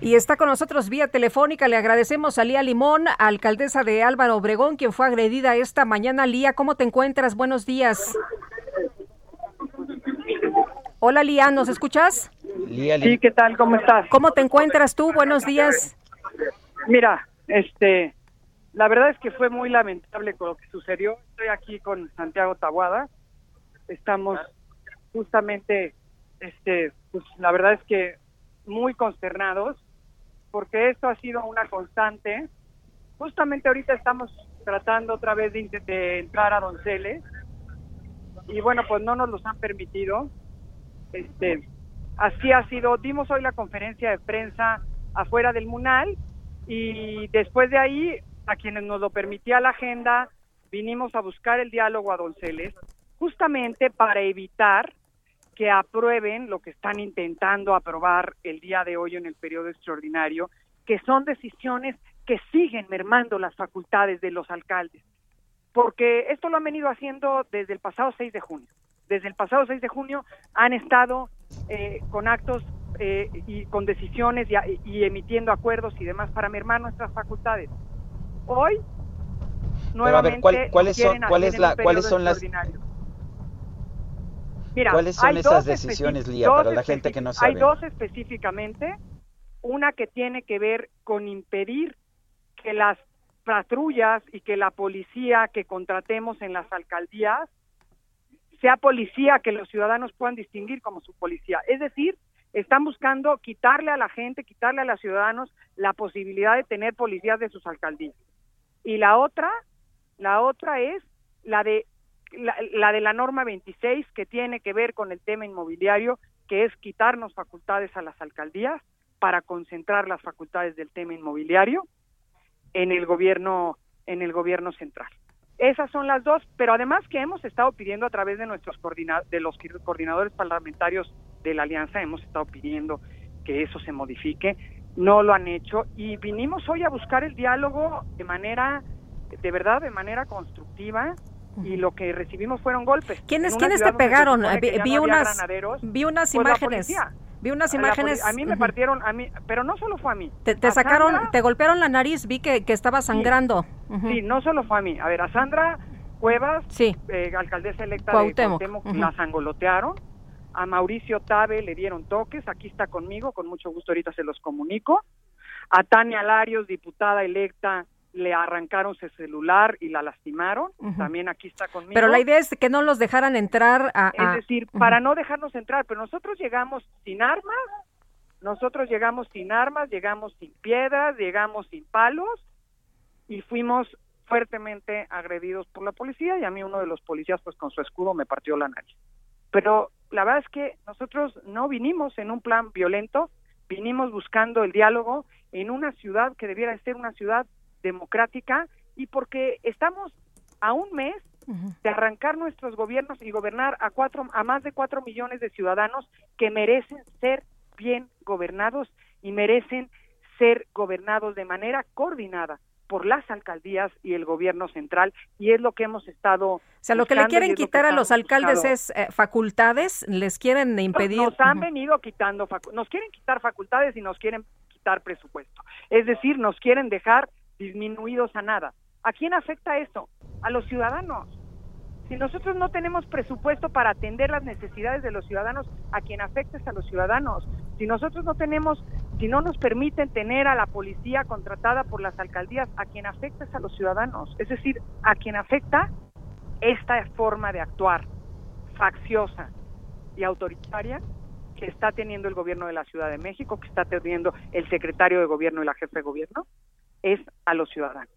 Y está con nosotros vía telefónica. Le agradecemos a Lía Limón, alcaldesa de Álvaro Obregón, quien fue agredida esta mañana. Lía, ¿cómo te encuentras? Buenos días. Hola Lía, ¿nos escuchas? Sí, ¿qué tal? ¿Cómo estás? ¿Cómo te encuentras tú? Buenos días. Mira, este, la verdad es que fue muy lamentable con lo que sucedió. Estoy aquí con Santiago Tabuada. Estamos justamente, este, pues la verdad es que muy consternados porque esto ha sido una constante. Justamente ahorita estamos tratando otra vez de, de entrar a Donceles y bueno, pues no nos los han permitido. Este, así ha sido. Dimos hoy la conferencia de prensa afuera del Munal y después de ahí, a quienes nos lo permitía la agenda, vinimos a buscar el diálogo a Donceles, justamente para evitar que aprueben lo que están intentando aprobar el día de hoy en el periodo extraordinario, que son decisiones que siguen mermando las facultades de los alcaldes. Porque esto lo han venido haciendo desde el pasado 6 de junio. Desde el pasado 6 de junio han estado eh, con actos eh, y con decisiones y, emitiendo acuerdos y demás para mermar nuestras facultades. Hoy, nuevamente, ¿cuáles son, la, ¿cuáles son las ¿Cuáles son esas decisiones, Lía, para la gente que no sabe? Hay dos específicamente. Una que tiene que ver con impedir que las patrullas y que la policía que contratemos en las alcaldías sea policía que los ciudadanos puedan distinguir como su policía. Es decir, están buscando quitarle a la gente, quitarle a los ciudadanos la posibilidad de tener policías de sus alcaldías. Y la otra, la otra es la de la, de la norma 26 que tiene que ver con el tema inmobiliario, que es quitarnos facultades a las alcaldías para concentrar las facultades del tema inmobiliario en el gobierno en el gobierno central. Esas son las dos, pero además que hemos estado pidiendo a través de nuestros de los coordinadores parlamentarios de la alianza hemos estado pidiendo que eso se modifique, no lo han hecho y vinimos hoy a buscar el diálogo de manera de verdad de manera constructiva y lo que recibimos fueron golpes. ¿Quiénes, ¿quiénes te pegaron? Vi, unas, vi unas pues imágenes. Vi unas imágenes. A mí me partieron, a mí, pero no solo fue a mí. Te, sacaron, te golpearon la nariz, vi que, que estaba sangrando. Sí, no solo fue a mí. A ver, a Sandra Cuevas, sí. Eh, alcaldesa electa de Cuauhtémoc, la sangolotearon. A Mauricio Tabe le dieron toques, aquí está conmigo, con mucho gusto ahorita se los comunico. A Tania Larios, diputada electa le arrancaron su celular y la lastimaron, también aquí está conmigo. Pero la idea es que no los dejaran entrar a... Es decir, para no dejarnos entrar, pero nosotros llegamos sin armas, nosotros llegamos sin armas, llegamos sin piedras, llegamos sin palos y fuimos fuertemente agredidos por la policía y a mí uno de los policías pues con su escudo me partió la nariz. Pero la verdad es que nosotros no vinimos en un plan violento, vinimos buscando el diálogo en una ciudad que debiera ser una ciudad democrática y porque estamos a un mes de arrancar nuestros gobiernos y gobernar a cuatro a más de cuatro millones de ciudadanos que merecen ser bien gobernados y merecen ser gobernados de manera coordinada por las alcaldías y el gobierno central y es lo que hemos estado o sea lo que le quieren quitar a los alcaldes es eh, facultades les quieren impedir. nos, han venido quitando nos quieren quitar facultades y nos quieren quitar presupuesto. Es decir nos quieren dejar disminuidos a nada. ¿A quién afecta esto? A los ciudadanos. Si nosotros no tenemos presupuesto para atender las necesidades de los ciudadanos, a quien afecta es a los ciudadanos. Si nosotros no tenemos, si no nos permiten tener a la policía contratada por las alcaldías, a quien afecta es a los ciudadanos. Es decir, a quien afecta esta forma de actuar facciosa y autoritaria que está teniendo el gobierno de la Ciudad de México, que está teniendo el secretario de gobierno y la jefe de gobierno, es a los ciudadanos,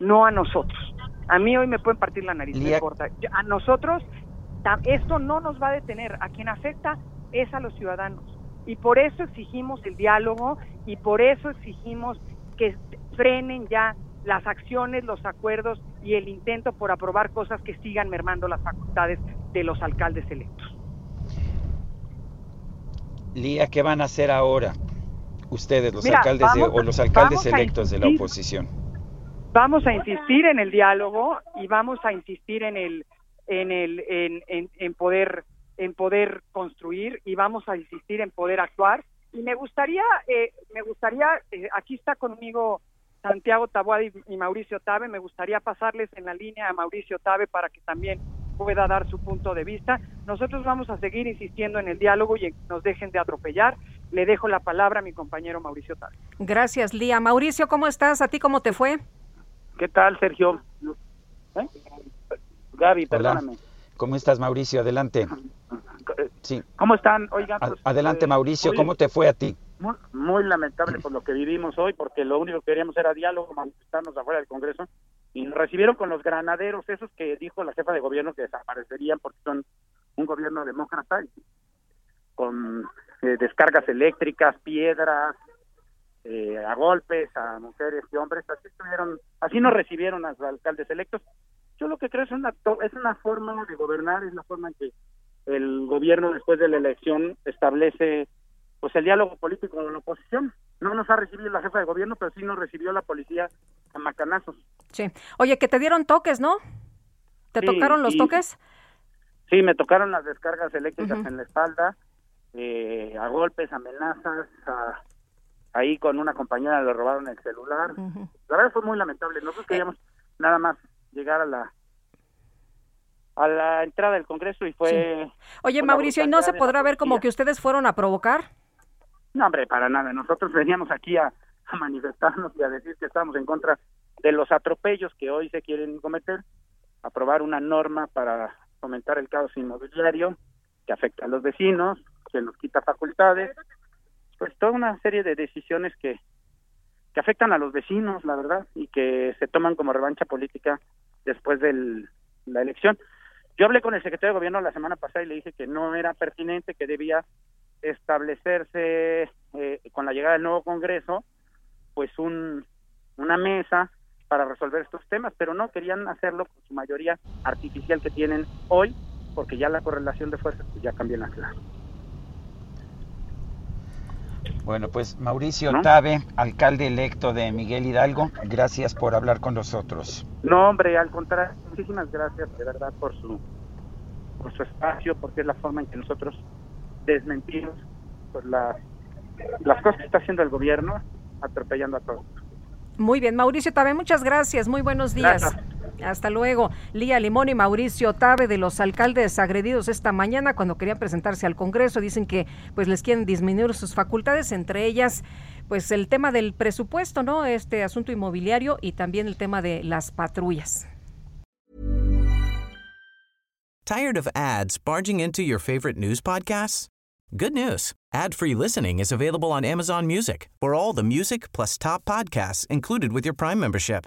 no a nosotros. A mí hoy me pueden partir la nariz, me importa. A nosotros esto no nos va a detener, a quien afecta es a los ciudadanos. Y por eso exigimos el diálogo y por eso exigimos que frenen ya las acciones, los acuerdos y el intento por aprobar cosas que sigan mermando las facultades de los alcaldes electos. Lía, ¿qué van a hacer ahora ustedes, los alcaldes o los alcaldes electos de la oposición? Vamos a insistir en el diálogo y vamos a insistir en el en el en, en, poder en poder construir y vamos a insistir en poder actuar y me gustaría eh, me gustaría eh, aquí está conmigo Santiago Taboada y, Mauricio Tabe me gustaría pasarles en la línea a Mauricio Tabe para que también pueda dar su punto de vista. Nosotros vamos a seguir insistiendo en el diálogo y en que nos dejen de atropellar. Le dejo la palabra a mi compañero Mauricio Tabe. Gracias, Lía. Mauricio, ¿cómo estás? ¿A ti cómo te fue? ¿Qué tal, Sergio? ¿Eh? Gaby, perdóname. ¿Cómo estás, Mauricio? Adelante. Sí. ¿Cómo están? Oigan, pues, Adelante, eh, Mauricio, ¿cómo te fue a ti? Muy, lamentable por lo que vivimos hoy, porque lo único que queríamos era diálogo, manifestarnos afuera del Congreso, y nos recibieron con los granaderos, esos que dijo la jefa de gobierno que desaparecerían porque son un gobierno demócrata, con eh, descargas eléctricas, piedras, eh, a golpes a mujeres y hombres, así estuvieron, así nos recibieron a los alcaldes electos. Yo lo que creo es una es una forma de gobernar, es la forma en que el gobierno después de la elección establece pues el diálogo político con la oposición. No nos ha recibido la jefa de gobierno, pero sí nos recibió la policía a macanazos. Sí. Oye, que te dieron toques, ¿no? ¿Te tocaron los toques? Sí, me tocaron las descargas eléctricas en la espalda, eh, a golpes, amenazas, a, ahí con una compañera le robaron el celular. La verdad fue muy lamentable. Nosotros queríamos nada más llegar a la a la entrada del Congreso y fue... Oye, Mauricio, ¿y no se podrá ver como que ustedes fueron a provocar? No, hombre, para nada. Nosotros veníamos aquí a, a manifestarnos y a decir que estamos en contra de los atropellos que hoy se quieren cometer, aprobar una norma para fomentar el caos inmobiliario que afecta a los vecinos, que nos quita facultades, pues toda una serie de decisiones que, que afectan a los vecinos, la verdad, y que se toman como revancha política después de la elección. Yo hablé con el secretario de gobierno la semana pasada y le dije que no era pertinente, que debía establecerse eh, con la llegada del nuevo Congreso, pues un, una mesa para resolver estos temas, pero no querían hacerlo con su mayoría artificial que tienen hoy, porque ya la correlación de fuerzas pues, ya cambió en la clase. Bueno, pues Mauricio Tabe, alcalde electo de Miguel Hidalgo, gracias por hablar con nosotros. No, hombre, al contrario, muchísimas gracias de verdad por su, por su espacio, porque es la forma en que nosotros desmentimos pues, las, las cosas que está haciendo el gobierno, atropellando a todos. Muy bien, Mauricio Tabe, muchas gracias, muy buenos días. Hasta luego. Lía Limón y Mauricio Tabe de los alcaldes agredidos esta mañana cuando querían presentarse al Congreso. Dicen que pues les quieren disminuir sus facultades, entre ellas pues el tema del presupuesto, ¿no? Este asunto inmobiliario y también el tema de las patrullas. Tired of ads barging into your favorite news podcasts? Good news. Ad-free listening is available on Amazon Music. For all the music plus top podcasts included with your Prime membership.